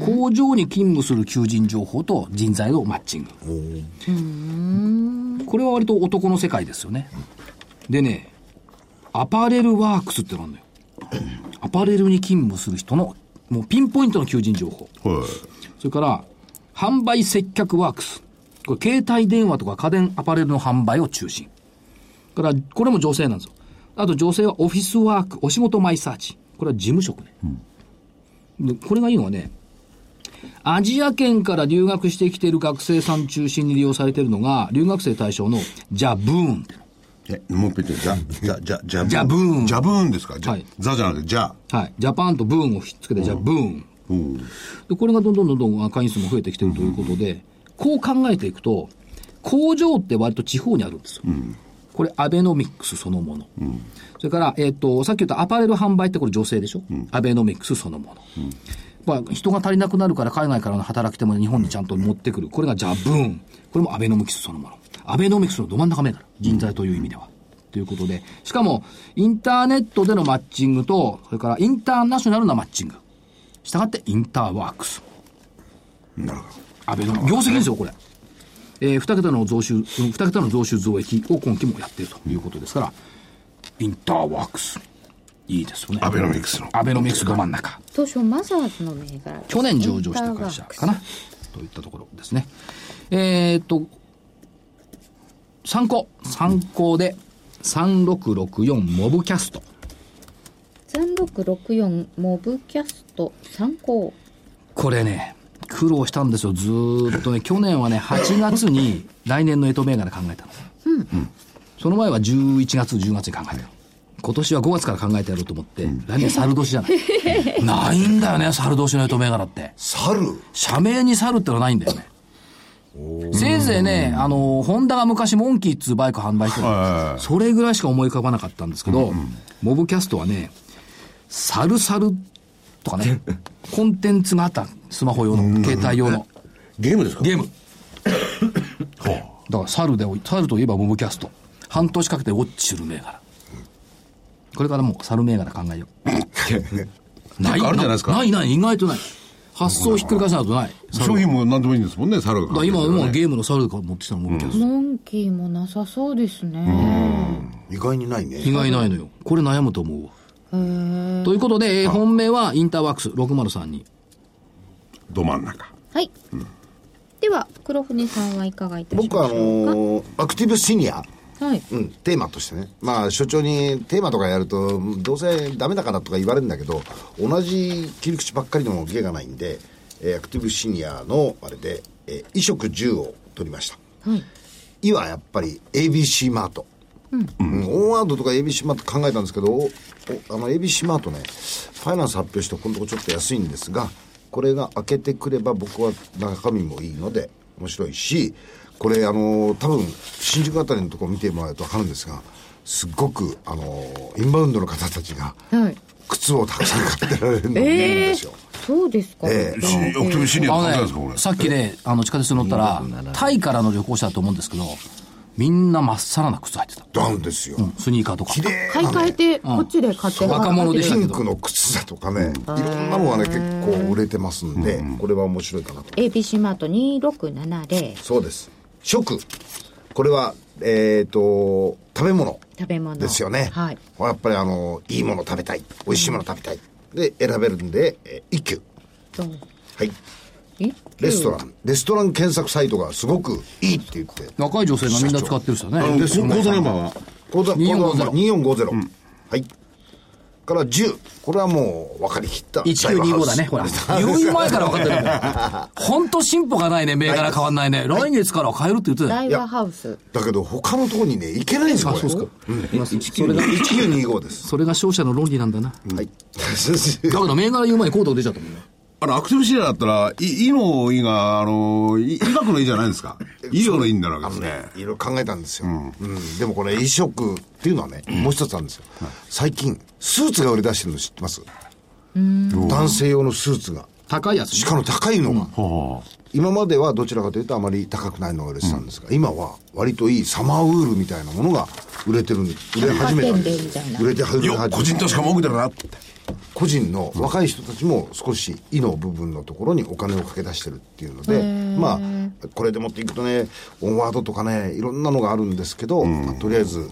工場に勤務する求人情報と人材のマッチング。これは割と男の世界ですよね。でね、アパレルワークスってのがあるのよ。アパレルに勤務する人の、もうピンポイントの求人情報。はい。それから、販売接客ワークス。これ、携帯電話とか家電アパレルの販売を中心。だから、これも女性なんですよ。あと女性はオフィスワーク、お仕事マイサーチ。これは事務職ね。で、これがいいのはね、アジア圏から留学してきている学生さん中心に利用されているのが、留学生対象のジャブーン。え、もう一回言って、じゃ、じゃ、じゃ、じゃ、ジャブーンジャブーンですか？はい。ザじゃなくて、じゃ。はい。ジャパンとブーンをひっつけて、ジャブーン。で、これがどんどんどんどん会員数も増えてきてるということで、こう考えていくと、工場って割と地方にあるんですよ。これ、アベノミクスそのもの。それから、えっ、と、さっき言ったアパレル販売ってこれ女性でしょ、アベノミクスそのもの。まあ、人が足りなくなるから海外からの働き手も日本にちゃんと持ってくる。これがジャブーン。これもアベノミクスそのもの。アベノミクスのど真ん中目から。人材という意味では。ということで。しかも、インターネットでのマッチングと、それからインターナショナルなマッチング。したがって、インターワークス。なるほアベノ業績ですよ、これ。えー、二桁の増収、うん二桁の増収増益を今期もやっているということですから、インターワークス。いいですよね。アベノミクスのアベノミクスど真ん中。当初マザーズの銘柄去年上場した会社かな。といったところですね。えーっと、参考。参考で、3664モブキャスト。3664モブキャスト参考これね、苦労したんですよ、ずーっとね。去年はね、8月に来年の干支銘柄考えたの。その前は11月、10月に考えたの。今年は5月から考えてやろうと思って、来年猿年じゃない。ないんだよね、猿年の干支銘柄って。猿？社名に猿ってのはないんだよね。せいぜいね、あの、ホンダが昔モンキーっつうバイク販売してたはいそれぐらいしか思い浮かばなかったんですけど、モブキャストはね、サルサルとかね、コンテンツがあった。スマホ用の、携帯用の。ゲームですか？ゲーム。だから、猿で、猿といえばモブキャスト。半年かけてウォッチする銘柄。これからもう猿銘柄考えよう。なんかあるんじゃないですか？ないない、意外とない。発想ひっくり返さないとない。猿商品も何でもいいんですもんね、猿がだから今、もうねゲームの猿から持ってきたのモブキャスト。モンキーもなさそうですね意外にないね意外ないのよ。これ悩むと思うわ。ということで、えー本命はインターワークス603に。ど真ん中。はい、では黒船さんはいかがいたしまし僕はあょうかのーアクティブシニアはい。うん、テーマとしてね、まあ、所長にテーマとかやると、どうせダメだからとか言われるんだけど、同じ切り口ばっかりでも芸がないんで、えーアクティブシニアのあれで、えー衣食住を取りました。はい。いはやっぱり ABC マート。うん、オンワードとか ABC マート考えたんですけど、あの ABC マートね、ファイナンス発表してこのとこちょっと安いんですが、これが開けてくれば僕は中身もいいので面白いし、これあの多分新宿あたりのところ見てもらうと分かるんですが、すっごくあのインバウンドの方たちがはい靴をたくさん買ってられるのを見るんええですよ。そうですか、ええしアクティブシニアってあのさっきね、あの、地下鉄に乗ったら、タイからの旅行者だと思うんですけど、みんなまっさらな靴履いてた。ダウンですよ。スニーカーとか。綺麗買い替えてこっちで買って若者でしたけどピンクの靴だとかね、いろんなのがね、結構売れてますんで、これは面白いかなと。ABC マート2670そうです。食。これは、えっ、と、食べ物食べ物ですよね。はいやっぱりあの、いいもの食べたい。美味しいもの食べたい。で、選べるんで、えー一休。そうはい。一レストラン。レストラン検索サイトがすごくいいって言って。若い女性がみんな使ってる人ね。こ口座ナンバーは？口座、2450 2450。はい。から10。これはもう分かりきった。1925だね、ほら。言う前から分かってるもん。ほんと進歩がないね、銘柄変わんないね。来月からは変えるって言ってたよ。大和ハウスだけど他のところにね、行けないんですよ、これ。そうですか。それが1925です。それが商社の論理なんだな。はい。だけど銘柄言う前にコード出ちゃったもんね。あの、アクティブシニアだったら、い、いのいが、あの、い医学のいじゃないんですか。医療のいいんだろうわけですね。いろいろ考えたんですよ。うん。でもこれ、飲食っていうのはね、もう一つあるんですよ。最近、スーツが売り出してるの知ってます？男性用のスーツが。高いやつねしかも高いのが。は今まではどちらかというとあまり高くないのが売れてたんですが、今は割といいサマーウールみたいなものが売れてるん売れ始めたんで百貨店でみたいな売れて始め始め個人投資家も多くだなって。個人の若い人たちも少し「い」の部分のところにお金をかけ出してるっていうので、まあ、これでもっていくとね、オンワードとかね、いろんなのがあるんですけど、まあとりあえず、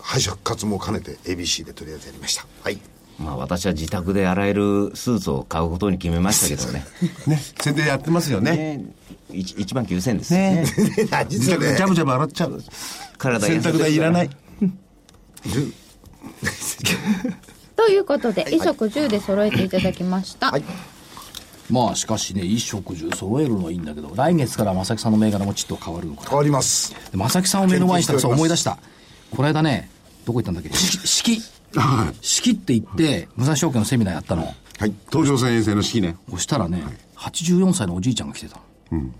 敗者復活も兼ねて ABC でとりあえずやりました。はい。まあ私は自宅で洗えるスーツを買うことに決めましたけどね。ね、宣伝やってますよね。ね 1, 1万9000円ですね。ね。実はねジャブジャブ洗っちゃう。体洗濯代いらない。ということで、衣食住で揃えていただきました。はいまあしかしね、衣食住揃えるのはいいんだけど、来月から正木さんの銘柄もちょっと変わるのかな。変わります。で正木さんを目の前にしたらさ思い出した。この間ね、どこ行ったんだっけ？式、式。式って言って、武蔵証券のセミナーやったの。はい。東上線遠征の式ね。そしたらね、84歳のおじいちゃんが来てたの。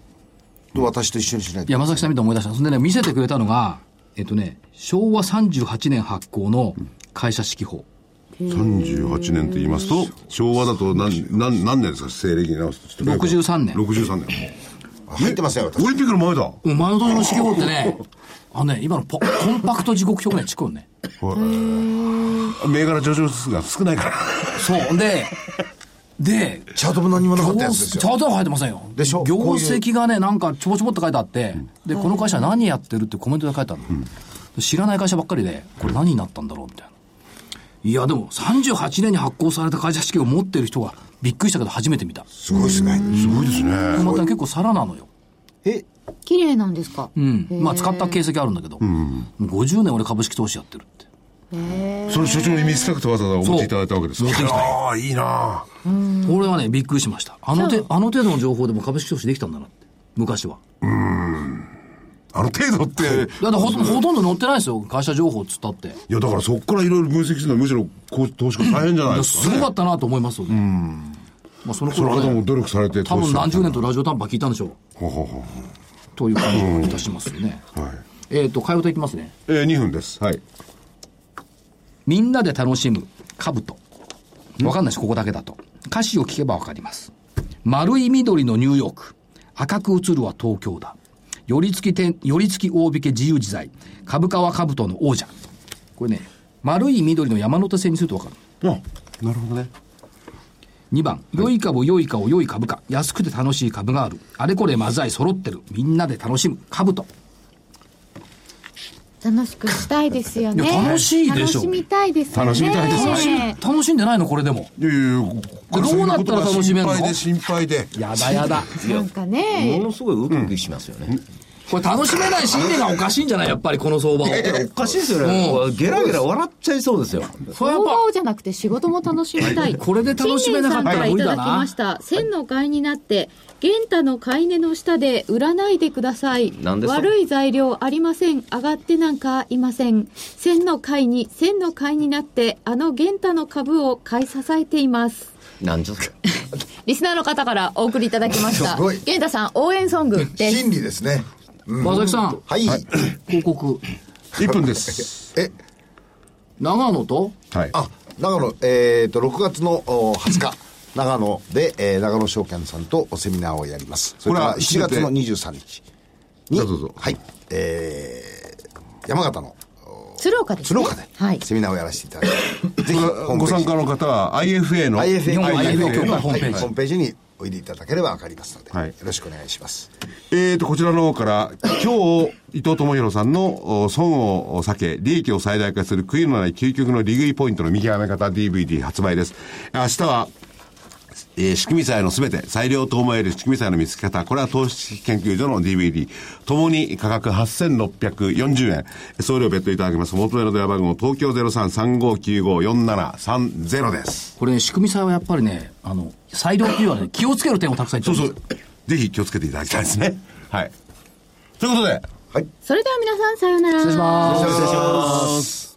と私と一緒にしないと。いや、正木さん見て思い出した。そんでね、見せてくれたのが、えっとね、昭和38年発行の会社式法。38年と言いますと、昭和だと何、何、何年ですか？西暦に直すと。ちょっと63年63年。入ってますよ、私オ。リンピックの前だ。うん前の年の式法ってね、あのね、今のポ コンパクト時刻表ぐらいに近いね。銘柄上場数が少ないから。そう。で、で、チャートも何もなか業ったやつですよ。チャートは書いてませんよ。でしょ？業績がね、なんかちょぼちょぼって書いてあって、で、この会社何やってるってコメントで書いてあるの、知らない会社ばっかりで、これ何になったんだろうみたいな。いや、でも38年に発行された会社式を持ってる人がびっくりしたけど初めて見た。すごいですね。すごいですね。また結構皿なのよ。え、綺麗なんですか？うん。まあ使った形跡あるんだけど、50年俺株式投資やってるって。それ所長に見せたくてわざわざお持ちいただいたわけですか？ああ、いいなこれはね、びっくりしました。あのて、あの程度の情報でも株式投資できたんだなって。昔は。あの程度って、だってほとほとんど載ってないですよ。会社情報っつったって。いや、だからそこからいろいろ分析するのはむしろこう投資家大変じゃないですか、ね。すごかったなと思いますよね。まあそのその頃はね、方も努力されて多分何十年とラジオ短波聞いたんでしょう。ほうほうほという感じがいたしますよね。うはい。えっと、会話といきますね。えー、2分です。はい。みんなで楽しむ、兜。わかんないし、ここだけだと。歌詞を聞けばわかります。丸い緑のニューヨーク。赤く映るは東京だ。寄り付き点、寄り付き大引け自由自在。株価は兜の王者。これね、丸い緑の山手線にするとわかる。あ、なるほどね。2番、良い株、良い顔、良い株価。安くて楽しい株がある。あれこれまざい揃ってる。みんなで楽しむ。兜。楽しくしたいですよね。楽しいでしょ楽しみたいですよね。楽しみたいです楽しん楽しんでないのこれでも。いやいやどうなったら楽しめんの？心配で心配で。やだやだ。なんかもね、のすごいウキウキしますよね。これ楽しめない心理がおかしいんじゃない？やっぱりこの相場を。おかしいですよね。ゲラゲラ笑っちゃいそうですよ。相場をじゃなくて仕事も楽しみたい。これで楽しめなかったら無理だな新年さんからいただきました。千の買いになって、玄太の買い値の下で売らないでください。なんですか？悪い材料ありません。上がってなんかいません。千の買いに、千の買いになって、あの玄太の株を買い支えています。なんですか。リスナーの方からお送りいただきました。玄太さん応援ソングです。真理ですね。うん。正木さん、はい。広告。1分です。え、長野と？はい。あ、長野、えっ、と、6月のお20日、長野で、えー長野証券さんとセミナーをやります。それからこれは7月の23日に、どうぞどうぞ。はい、えー、山形の鶴岡です、ね。鶴岡で、はい。セミナーをやらせていただき ぜひ、ホームページ。ご参加の方は IFA の IFA 日本 IFA 協会ホームページ。はい。ホームページにおいでいただければわかりますので、はいよろしくお願いします。えーと、こちらの方から、今日、伊藤智弘さんのお損を避け、利益を最大化する悔いのない究極の利食いポイントの見極め方 DVD 発売です。明日は、えー仕組み債のすべて、裁量と思える仕組み債の見つけ方、これは投資研究所の DVD、ともに価格8640円、送料別途いただきます。元の電話番号、東京0335954730です。これね、仕組み債はやっぱりね、あの、裁量っていうのはね、気をつける点をたくさん言ってそうそう。ぜひ気をつけていただきたいですね。はい。ということで、はい。それでは皆さんさようなら。失礼します。失礼します。